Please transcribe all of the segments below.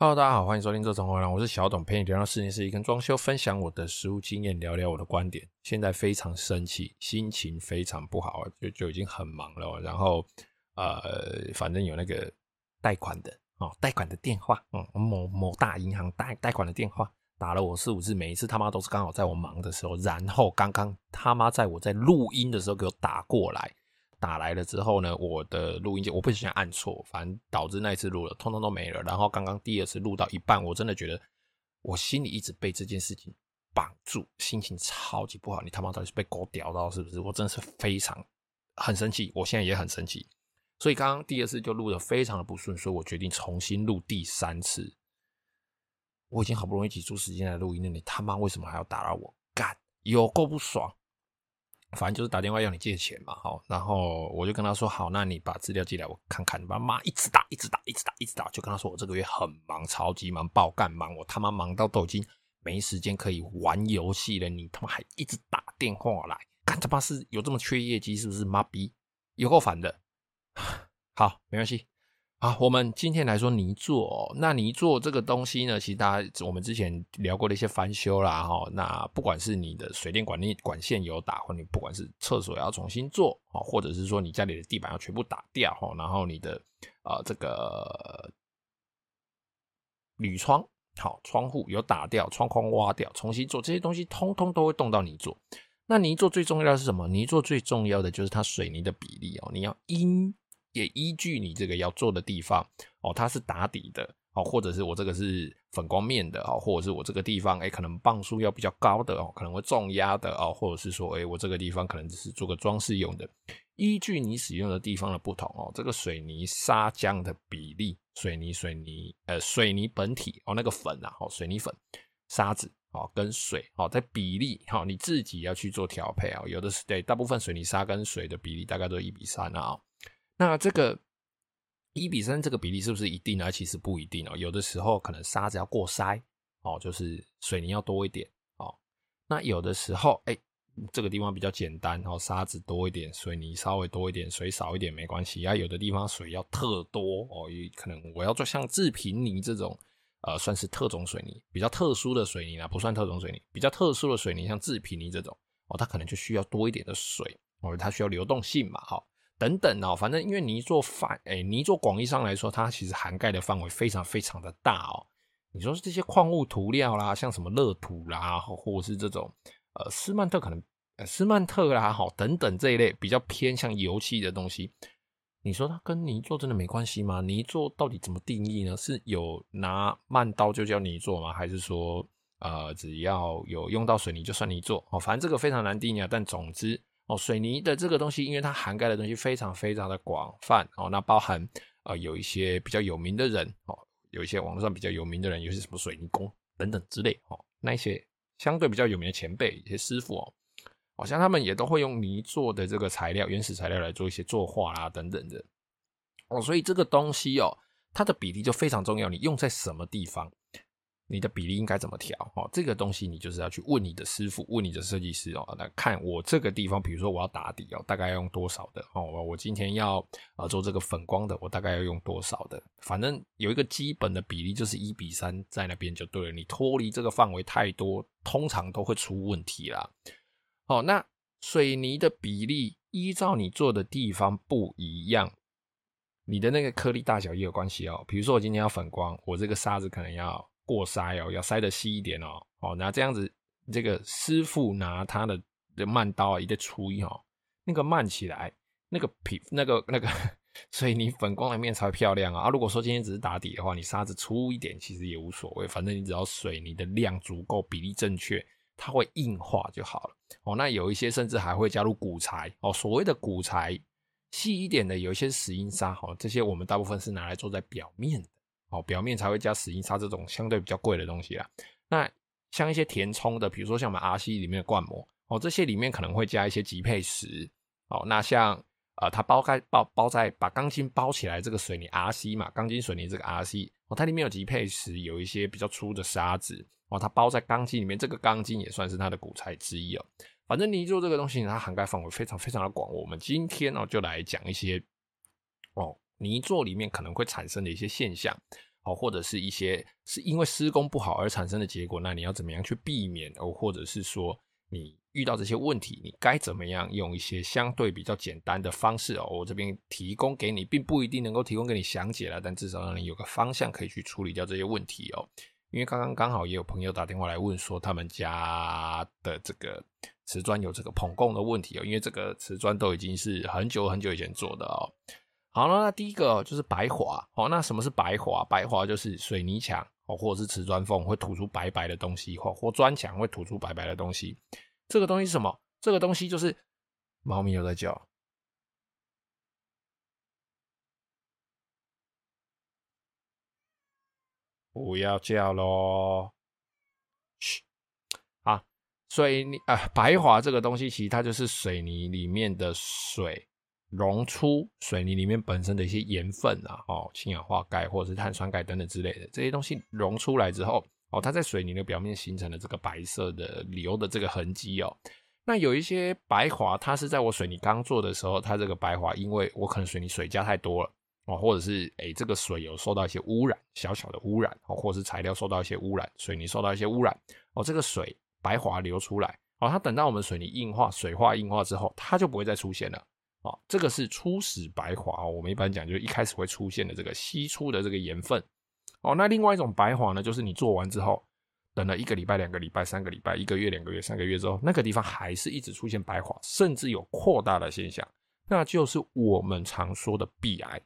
Hello，大家好，欢迎收听这种话，我是小董，陪你聊聊室内设计跟装修，分享我的实务经验，聊聊我的观点。现在非常生气，心情非常不好，就就已经很忙了。然后呃，反正有那个贷款的哦，贷款的电话，嗯，某某大银行贷贷款的电话打了我四五次，每一次他妈都是刚好在我忙的时候，然后刚刚他妈在我在录音的时候给我打过来。打来了之后呢，我的录音机我不小心按错，反正导致那一次录了，通通都没了。然后刚刚第二次录到一半，我真的觉得我心里一直被这件事情绑住，心情超级不好。你他妈到底是被狗屌到是不是？我真的是非常很生气，我现在也很生气。所以刚刚第二次就录得非常的不顺，所以我决定重新录第三次。我已经好不容易挤出时间来录音了，你他妈为什么还要打扰我？干，有够不爽！反正就是打电话要你借钱嘛，好，然后我就跟他说好，那你把资料寄来我看看。把妈一直打，一直打，一直打，一直打，就跟他说我这个月很忙，超级忙，爆干忙，我他妈忙到都已经没时间可以玩游戏了，你他妈还一直打电话来，干他妈是有这么缺业绩是不是？妈逼，有够烦的。好，没关系。啊，我们今天来说泥做哦。那泥做这个东西呢，其实大家我们之前聊过的一些翻修啦，哈。那不管是你的水电管你管线有打，或你不管是厕所要重新做，或者是说你家里的地板要全部打掉，哈，然后你的呃这个铝窗，好，窗户有打掉，窗框挖掉，重新做这些东西，通通都会动到泥做。那泥做最重要的是什么？泥做最重要的就是它水泥的比例哦，你要因。也依据你这个要做的地方哦，它是打底的哦，或者是我这个是粉光面的哦，或者是我这个地方哎，可能磅数要比较高的哦，可能会重压的哦，或者是说哎，我这个地方可能只是做个装饰用的。依据你使用的地方的不同哦，这个水泥砂浆的比例，水泥水泥呃水泥本体哦，那个粉啊哦，水泥粉沙子哦跟水哦在比例哈，你自己要去做调配啊，有的是对，大部分水泥沙跟水的比例大概都一比三啊。那这个一比三这个比例是不是一定呢？其实不一定哦，有的时候可能沙子要过筛哦，就是水泥要多一点哦。那有的时候哎，这个地方比较简单哦，沙子多一点，水泥稍微多一点，水少一点没关系啊。有的地方水要特多哦，也可能我要做像制平泥这种呃，算是特种水泥，比较特殊的水泥啊，不算特种水泥，比较特殊的水泥像制平泥这种哦，它可能就需要多一点的水哦，它需要流动性嘛，哈。等等哦，反正因为泥作范，哎，泥作广义上来说，它其实涵盖的范围非常非常的大哦。你说是这些矿物涂料啦，像什么乐土啦，或者是这种呃斯曼特可能呃斯曼特啦，好等等这一类比较偏向油漆的东西，你说它跟泥做真的没关系吗？泥做到底怎么定义呢？是有拿慢刀就叫泥做吗？还是说呃只要有用到水泥就算泥做？哦，反正这个非常难定义啊。但总之。哦，水泥的这个东西，因为它涵盖的东西非常非常的广泛哦，那包含呃有一些比较有名的人哦，有一些网络上比较有名的人，有些什么水泥工等等之类哦，那一些相对比较有名的前辈、一些师傅哦，好像他们也都会用泥做的这个材料、原始材料来做一些作画啦等等的哦，所以这个东西哦，它的比例就非常重要，你用在什么地方？你的比例应该怎么调？哦，这个东西你就是要去问你的师傅，问你的设计师哦，来看我这个地方，比如说我要打底哦，大概要用多少的哦？我今天要啊做这个粉光的，我大概要用多少的？反正有一个基本的比例，就是一比三，在那边就对了。你脱离这个范围太多，通常都会出问题啦。哦，那水泥的比例依照你做的地方不一样，你的那个颗粒大小也有关系哦。比如说我今天要粉光，我这个沙子可能要。过筛哦，要筛得细一点哦。哦，那这样子，这个师傅拿他的的慢刀啊，一个粗一哦，那个慢起来，那个皮，那个那个，所以你粉光的面才会漂亮啊。啊，如果说今天只是打底的话，你沙子粗一点，其实也无所谓，反正你只要水泥的量足够，比例正确，它会硬化就好了。哦，那有一些甚至还会加入骨材哦，所谓的骨材细一点的，有一些石英砂，哦，这些我们大部分是拿来做在表面的。哦，表面才会加死印砂这种相对比较贵的东西啦。那像一些填充的，比如说像我们 RC 里面的灌模，哦，这些里面可能会加一些级配石。哦，那像呃，它包开包包在把钢筋包起来这个水泥 RC 嘛，钢筋水泥这个 RC，哦，它里面有级配石，有一些比较粗的沙子，哦，它包在钢筋里面，这个钢筋也算是它的骨材之一哦。反正泥作这个东西，它涵盖范围非常非常的广。我们今天哦，就来讲一些哦。泥作里面可能会产生的一些现象，哦，或者是一些是因为施工不好而产生的结果，那你要怎么样去避免哦？或者是说你遇到这些问题，你该怎么样用一些相对比较简单的方式哦？我这边提供给你，并不一定能够提供给你详解了，但至少让你有个方向可以去处理掉这些问题哦。因为刚刚刚好也有朋友打电话来问说，他们家的这个瓷砖有这个膨共的问题哦，因为这个瓷砖都已经是很久很久以前做的哦。好了，那第一个就是白滑哦。那什么是白滑？白滑就是水泥墙哦，或者是瓷砖缝会吐出白白的东西，或或砖墙会吐出白白的东西。这个东西是什么？这个东西就是猫咪又在叫，不要叫喽！嘘，啊，水泥啊，白滑这个东西其实它就是水泥里面的水。溶出水泥里面本身的一些盐分啊，哦，氢氧化钙或者是碳酸钙等等之类的这些东西溶出来之后，哦，它在水泥的表面形成了这个白色的流的这个痕迹哦。那有一些白滑，它是在我水泥刚做的时候，它这个白滑，因为我可能水泥水加太多了哦，或者是诶这个水有受到一些污染，小小的污染哦，或者是材料受到一些污染，水泥受到一些污染哦，这个水白滑流出来哦，它等到我们水泥硬化、水化硬化之后，它就不会再出现了。哦，这个是初始白滑哦。我们一般讲，就是一开始会出现的这个析出的这个盐分。哦，那另外一种白滑呢，就是你做完之后，等了一个礼拜、两个礼拜、三个礼拜、一个月、两个月、三个月之后，那个地方还是一直出现白滑，甚至有扩大的现象，那就是我们常说的壁癌。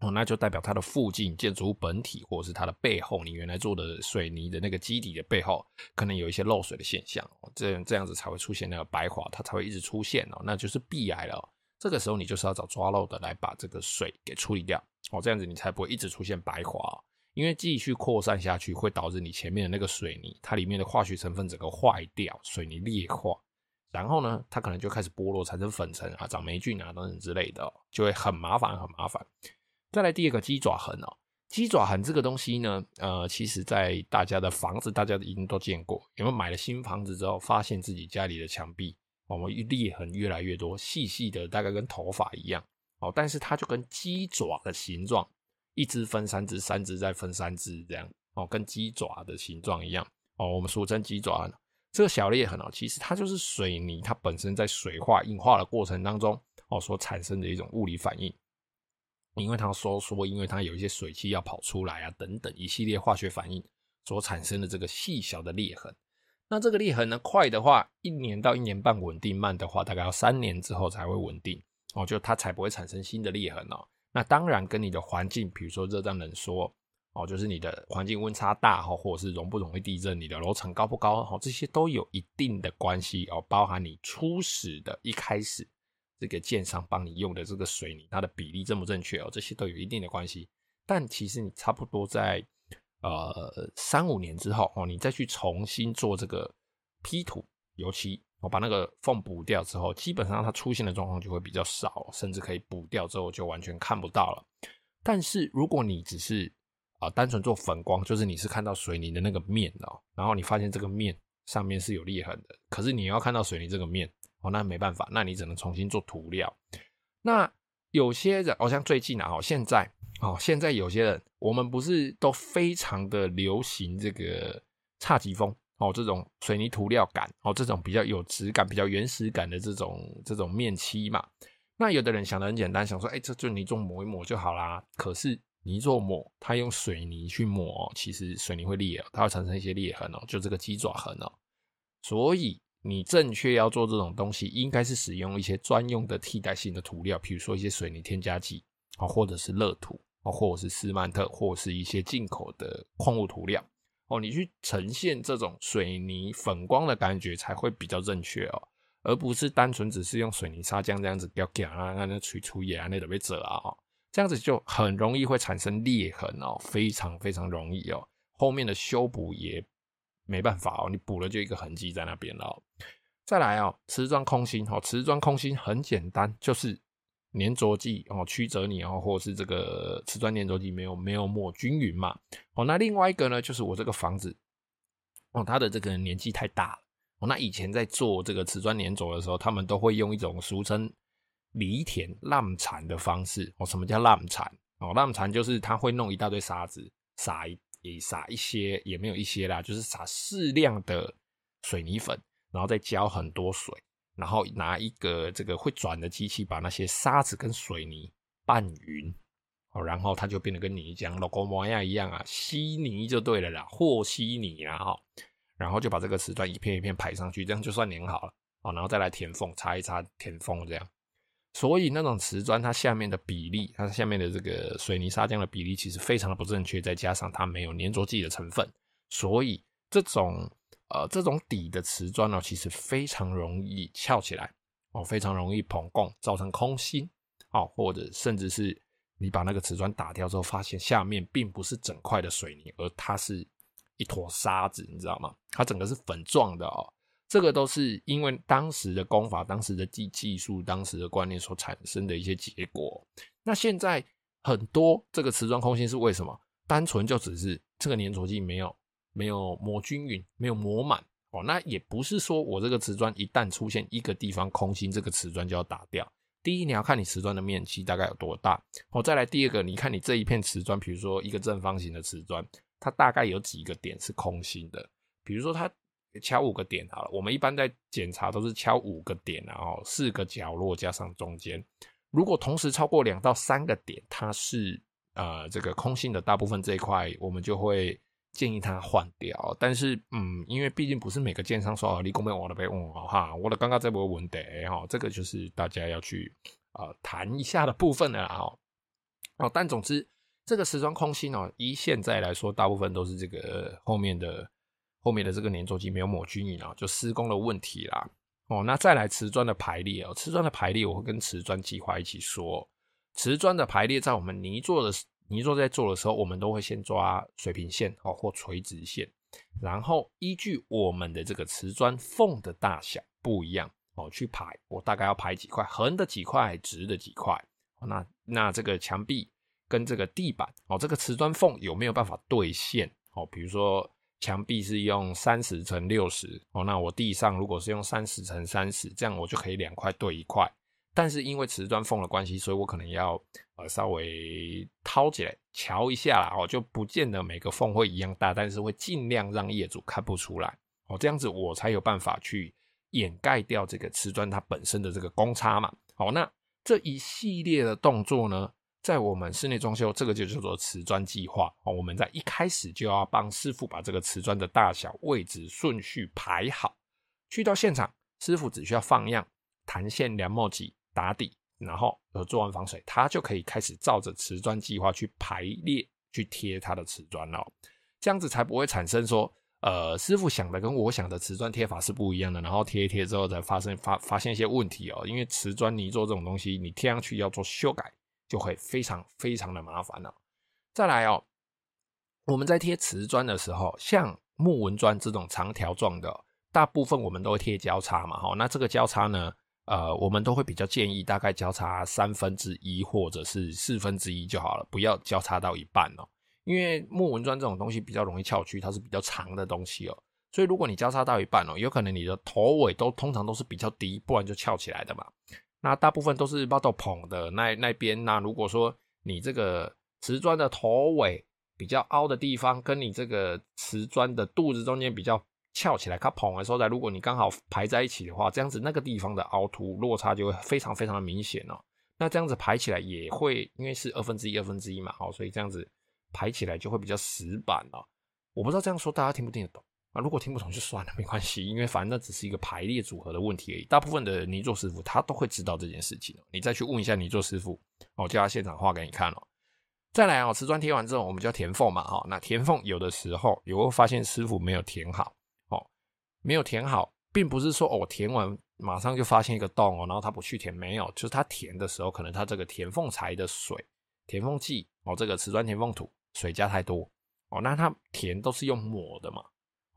哦，那就代表它的附近建筑物本体，或者是它的背后，你原来做的水泥的那个基底的背后，可能有一些漏水的现象。这样这样子才会出现那个白滑，它才会一直出现哦，那就是壁癌了。这个时候你就是要找抓漏的来把这个水给处理掉哦，这样子你才不会一直出现白滑，因为继续扩散下去会导致你前面的那个水泥它里面的化学成分整个坏掉，水泥劣化，然后呢，它可能就开始剥落产生粉尘啊、长霉菌啊等等之类的，就会很麻烦很麻烦。再来第二个鸡爪痕哦，鸡爪痕这个东西呢，呃，其实在大家的房子大家一定都见过，有没有买了新房子之后发现自己家里的墙壁？我们裂痕越来越多，细细的，大概跟头发一样哦。但是它就跟鸡爪的形状，一只分三只，三只再分三只这样哦，跟鸡爪的形状一样哦。我们俗称鸡爪。这个小裂痕哦，其实它就是水泥它本身在水化硬化的过程当中哦所产生的一种物理反应，因为它收缩，因为它有一些水汽要跑出来啊等等一系列化学反应所产生的这个细小的裂痕。那这个裂痕呢，快的话一年到一年半稳定，慢的话大概要三年之后才会稳定哦，就它才不会产生新的裂痕哦。那当然跟你的环境，比如说热胀冷缩哦，就是你的环境温差大哈，或者是容不容易地震，你的楼层高不高哦，这些都有一定的关系哦。包含你初始的一开始这个建商帮你用的这个水泥，它的比例正不正确哦，这些都有一定的关系。但其实你差不多在。呃，三五年之后哦，你再去重新做这个批土油漆，我把那个缝补掉之后，基本上它出现的状况就会比较少，甚至可以补掉之后就完全看不到了。但是如果你只是啊、单纯做粉光，就是你是看到水泥的那个面哦，然后你发现这个面上面是有裂痕的，可是你要看到水泥这个面哦，那没办法，那你只能重新做涂料。那有些人，好像最近啊，哦现在。哦，现在有些人，我们不是都非常的流行这个侘寂风哦，这种水泥涂料感哦，这种比较有质感、比较原始感的这种这种面漆嘛。那有的人想的很简单，想说，哎，这就泥作抹一抹就好啦。可是泥做抹，它用水泥去抹，其实水泥会裂，它会产生一些裂痕哦，就这个鸡爪痕哦。所以你正确要做这种东西，应该是使用一些专用的替代性的涂料，比如说一些水泥添加剂啊，或者是热土。或者是斯曼特，或是一些进口的矿物涂料哦，你去呈现这种水泥粉光的感觉才会比较正确哦，而不是单纯只是用水泥砂浆这样子掉掉啊，那那锤锤也啊，那都被折啊，这样子就很容易会产生裂痕哦，非常非常容易哦，后面的修补也没办法哦，你补了就一个痕迹在那边了。再来哦，瓷砖空心哦，瓷砖空心很简单，就是。粘着剂哦，曲折你哦，或者是这个瓷砖粘着剂没有没有抹均匀嘛？哦，那另外一个呢，就是我这个房子哦，它的这个年纪太大了哦。那以前在做这个瓷砖粘着的时候，他们都会用一种俗称犁田滥铲的方式哦。什么叫滥铲哦？滥铲就是他会弄一大堆沙子，撒一也撒一些，也没有一些啦，就是撒适量的水泥粉，然后再浇很多水，然后拿一个这个会转的机器把那些沙子跟水泥拌匀，哦，然后它就变得跟泥浆、logo 模样一样啊，稀泥就对了啦，和稀泥啊哈，然后就把这个瓷砖一片一片排上去，这样就算粘好了，哦，然后再来填缝，擦一擦填缝这样。所以那种瓷砖，它下面的比例，它下面的这个水泥砂浆的比例，其实非常的不正确。再加上它没有粘着剂的成分，所以这种呃这种底的瓷砖呢，其实非常容易翘起来哦，非常容易膨拱，造成空心哦，或者甚至是你把那个瓷砖打掉之后，发现下面并不是整块的水泥，而它是一坨沙子，你知道吗？它整个是粉状的哦。这个都是因为当时的工法、当时的技技术、当时的观念所产生的一些结果。那现在很多这个瓷砖空心是为什么？单纯就只是这个粘着剂没有没有磨均匀，没有磨满哦。那也不是说我这个瓷砖一旦出现一个地方空心，这个瓷砖就要打掉。第一，你要看你瓷砖的面积大概有多大。哦，再来第二个，你看你这一片瓷砖，比如说一个正方形的瓷砖，它大概有几个点是空心的，比如说它。敲五个点好了，我们一般在检查都是敲五个点，然后四个角落加上中间。如果同时超过两到三个点，它是呃这个空心的大部分这一块，我们就会建议它换掉。但是嗯，因为毕竟不是每个建商说你公没我的被问哈，我的刚刚这波问题哈，这个就是大家要去呃谈一下的部分了哈。哦，但总之这个瓷砖空心哦，以现在来说，大部分都是这个后面的。后面的这个粘着剂没有抹均匀啊，就施工的问题啦。哦，那再来瓷砖的排列哦，瓷砖的排列我会跟瓷砖计划一起说。瓷砖的排列在我们泥做的泥做在做的时候，我们都会先抓水平线哦或垂直线，然后依据我们的这个瓷砖缝的大小不一样哦去排，我大概要排几块，横的几块，直的几块。那那这个墙壁跟这个地板哦，这个瓷砖缝有没有办法对线哦？比如说。墙壁是用三十乘六十哦，那我地上如果是用三十乘三十，这样我就可以两块对一块。但是因为瓷砖缝的关系，所以我可能要呃稍微掏起来瞧一下啦哦，就不见得每个缝会一样大，但是会尽量让业主看不出来哦，这样子我才有办法去掩盖掉这个瓷砖它本身的这个公差嘛。好，那这一系列的动作呢，在我们室内装修，这个就叫做瓷砖计划哦。我们在一开始就要帮师傅把这个瓷砖的大小、位置、顺序排好。去到现场，师傅只需要放样、弹线、量墨级、打底，然后呃做完防水，他就可以开始照着瓷砖计划去排列、去贴他的瓷砖了。这样子才不会产生说，呃，师傅想的跟我想的瓷砖贴法是不一样的，然后贴一贴之后才发生发发现一些问题哦。因为瓷砖泥做这种东西，你贴上去要做修改。就会非常非常的麻烦了。再来哦，我们在贴瓷砖的时候，像木纹砖这种长条状的，大部分我们都会贴交叉嘛。哈，那这个交叉呢，呃，我们都会比较建议大概交叉三分之一或者是四分之一就好了，不要交叉到一半哦。因为木纹砖这种东西比较容易翘曲，它是比较长的东西哦。所以如果你交叉到一半哦，有可能你的头尾都通常都是比较低，不然就翘起来的嘛。那大部分都是挖到棚的那那边。那如果说你这个瓷砖的头尾比较凹的地方，跟你这个瓷砖的肚子中间比较翘起来，它捧的时候，在如果你刚好排在一起的话，这样子那个地方的凹凸落差就会非常非常的明显哦。那这样子排起来也会，因为是二分之一二分之一嘛，好，所以这样子排起来就会比较死板哦。我不知道这样说大家听不听得懂。啊，如果听不懂就算了，没关系，因为反正那只是一个排列组合的问题而已。大部分的泥作师傅他都会知道这件事情，你再去问一下泥作师傅，我叫他现场画给你看哦。再来哦，瓷砖贴完之后，我们就要填缝嘛，哈。那填缝有的时候有会发现师傅没有填好，哦，没有填好，并不是说哦，填完马上就发现一个洞哦，然后他不去填，没有，就是他填的时候，可能他这个填缝材的水、填缝剂哦，这个瓷砖填缝土水加太多哦，那他填都是用抹的嘛。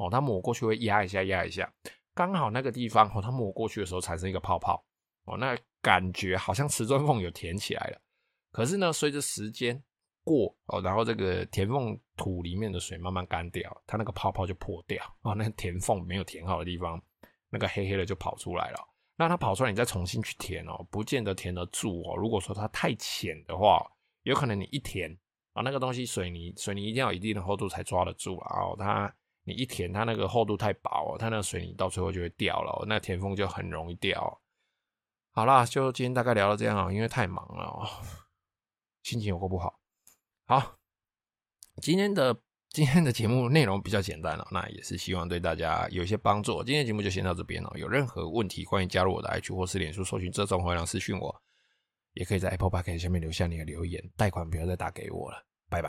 哦，它抹过去会压一下，压一下，刚好那个地方哦，它抹过去的时候产生一个泡泡，哦，那感觉好像瓷砖缝有填起来了。可是呢，随着时间过哦，然后这个填缝土里面的水慢慢干掉，它那个泡泡就破掉哦，那填缝没有填好的地方，那个黑黑的就跑出来了。那它跑出来，你再重新去填哦，不见得填得住哦。如果说它太浅的话，有可能你一填啊，那个东西水泥水泥一定要一定的厚度才抓得住啊。哦，它一填，它那个厚度太薄，它那个水泥到最后就会掉了，那填缝就很容易掉。好啦，就今天大概聊到这样啊，因为太忙了，哦心情有够不好。好，今天的今天的节目内容比较简单了，那也是希望对大家有一些帮助。今天节目就先到这边了，有任何问题欢迎加入我的 IG 或是脸书，搜寻这种回廊私讯我。也可以在 Apple Podcast 下面留下你的留言，贷款不要再打给我了，拜拜。